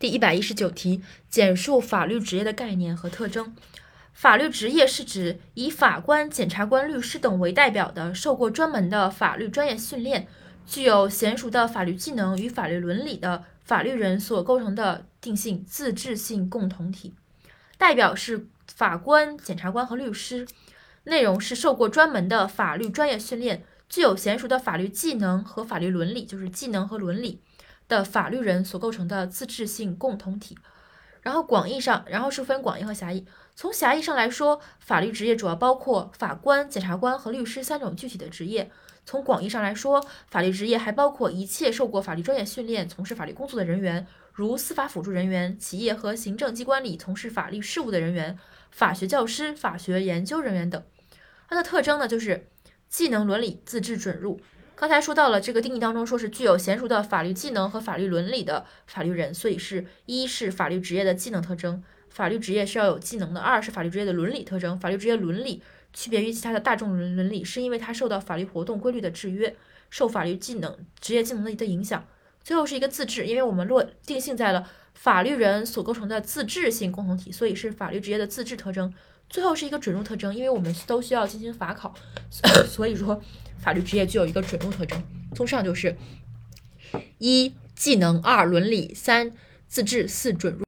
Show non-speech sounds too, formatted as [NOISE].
第一百一十九题，简述法律职业的概念和特征。法律职业是指以法官、检察官、律师等为代表的受过专门的法律专业训练、具有娴熟的法律技能与法律伦理的法律人所构成的定性自治性共同体。代表是法官、检察官和律师。内容是受过专门的法律专业训练、具有娴熟的法律技能和法律伦理，就是技能和伦理。的法律人所构成的自治性共同体，然后广义上，然后是分广义和狭义。从狭义上来说，法律职业主要包括法官、检察官和律师三种具体的职业。从广义上来说，法律职业还包括一切受过法律专业训练、从事法律工作的人员，如司法辅助人员、企业和行政机关里从事法律事务的人员、法学教师、法学研究人员等。它的特征呢，就是技能、伦理、自治、准入。刚才说到了这个定义当中，说是具有娴熟的法律技能和法律伦理的法律人，所以是一是法律职业的技能特征，法律职业是要有技能的；二是法律职业的伦理特征，法律职业伦理区别于其他的大众伦伦理，是因为它受到法律活动规律的制约，受法律技能职业技能的的影响。最后是一个自治，因为我们落定性在了法律人所构成的自治性共同体，所以是法律职业的自治特征。最后是一个准入特征，因为我们都需要进行法考，所 [COUGHS] 以说。法律职业具有一个准入特征，综上就是：一技能，二伦理，三自治，四准入。